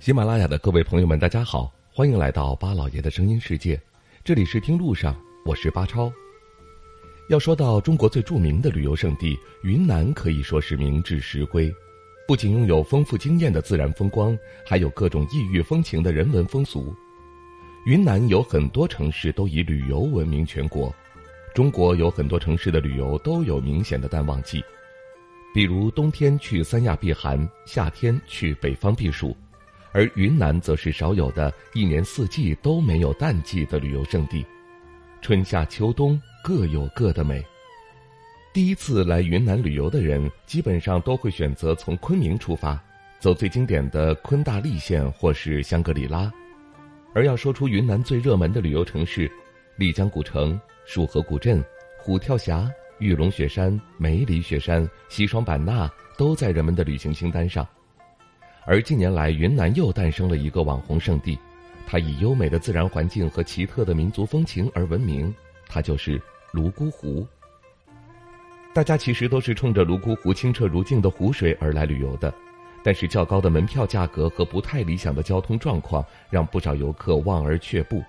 喜马拉雅的各位朋友们，大家好，欢迎来到巴老爷的声音世界。这里是听路上，我是巴超。要说到中国最著名的旅游胜地云南，可以说是名至实归。不仅拥有丰富惊艳的自然风光，还有各种异域风情的人文风俗。云南有很多城市都以旅游闻名全国。中国有很多城市的旅游都有明显的淡旺季，比如冬天去三亚避寒，夏天去北方避暑，而云南则是少有的一年四季都没有淡季的旅游胜地，春夏秋冬各有各的美。第一次来云南旅游的人，基本上都会选择从昆明出发，走最经典的昆大丽线或是香格里拉。而要说出云南最热门的旅游城市，丽江古城。束河古镇、虎跳峡、玉龙雪山、梅里雪山、西双版纳都在人们的旅行清单上。而近年来，云南又诞生了一个网红胜地，它以优美的自然环境和奇特的民族风情而闻名，它就是泸沽湖。大家其实都是冲着泸沽湖清澈如镜的湖水而来旅游的，但是较高的门票价格和不太理想的交通状况，让不少游客望而却步。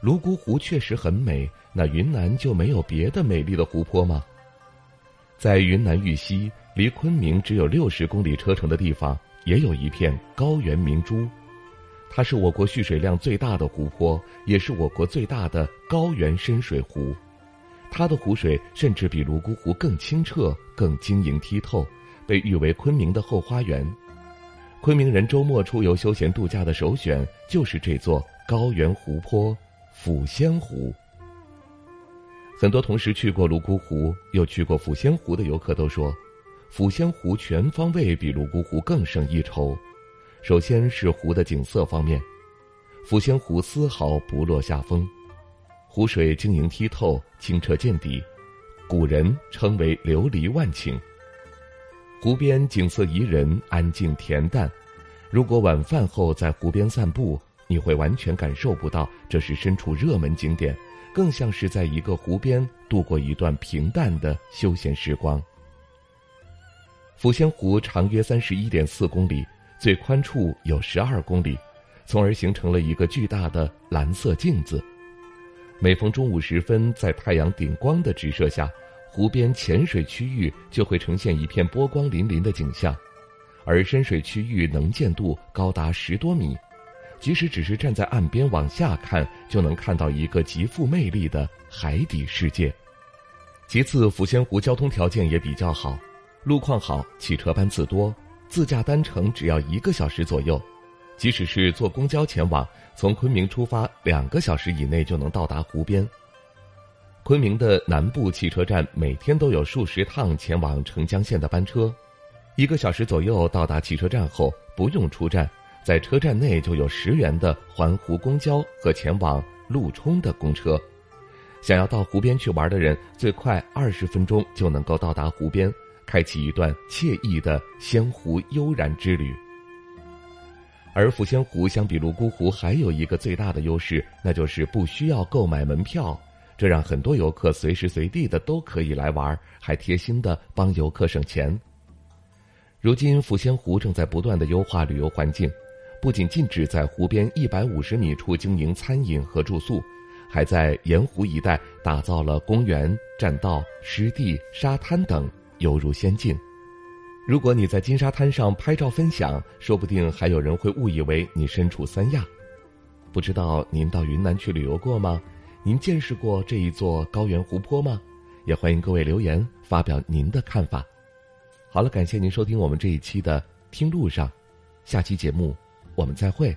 泸沽湖确实很美，那云南就没有别的美丽的湖泊吗？在云南玉溪，离昆明只有六十公里车程的地方，也有一片高原明珠，它是我国蓄水量最大的湖泊，也是我国最大的高原深水湖。它的湖水甚至比泸沽湖更清澈、更晶莹剔透，被誉为昆明的后花园。昆明人周末出游休闲度假的首选就是这座高原湖泊。抚仙湖，很多同时去过泸沽湖又去过抚仙湖的游客都说，抚仙湖全方位比泸沽湖更胜一筹。首先是湖的景色方面，抚仙湖丝毫不落下风，湖水晶莹剔透、清澈见底，古人称为琉璃万顷。湖边景色宜人、安静恬淡，如果晚饭后在湖边散步。你会完全感受不到这是身处热门景点，更像是在一个湖边度过一段平淡的休闲时光。抚仙湖长约三十一点四公里，最宽处有十二公里，从而形成了一个巨大的蓝色镜子。每逢中午时分，在太阳顶光的直射下，湖边浅水区域就会呈现一片波光粼粼的景象，而深水区域能见度高达十多米。即使只是站在岸边往下看，就能看到一个极富魅力的海底世界。其次，抚仙湖交通条件也比较好，路况好，汽车班次多，自驾单程只要一个小时左右。即使是坐公交前往，从昆明出发，两个小时以内就能到达湖边。昆明的南部汽车站每天都有数十趟前往澄江县的班车，一个小时左右到达汽车站后，不用出站。在车站内就有十元的环湖公交和前往陆冲的公车，想要到湖边去玩的人，最快二十分钟就能够到达湖边，开启一段惬意的仙湖悠然之旅。而抚仙湖相比泸沽湖还有一个最大的优势，那就是不需要购买门票，这让很多游客随时随地的都可以来玩，还贴心的帮游客省钱。如今抚仙湖正在不断的优化旅游环境。不仅禁止在湖边一百五十米处经营餐饮和住宿，还在沿湖一带打造了公园、栈道、湿地、沙滩等，犹如仙境。如果你在金沙滩上拍照分享，说不定还有人会误以为你身处三亚。不知道您到云南去旅游过吗？您见识过这一座高原湖泊吗？也欢迎各位留言发表您的看法。好了，感谢您收听我们这一期的《听路上》，下期节目。我们再会。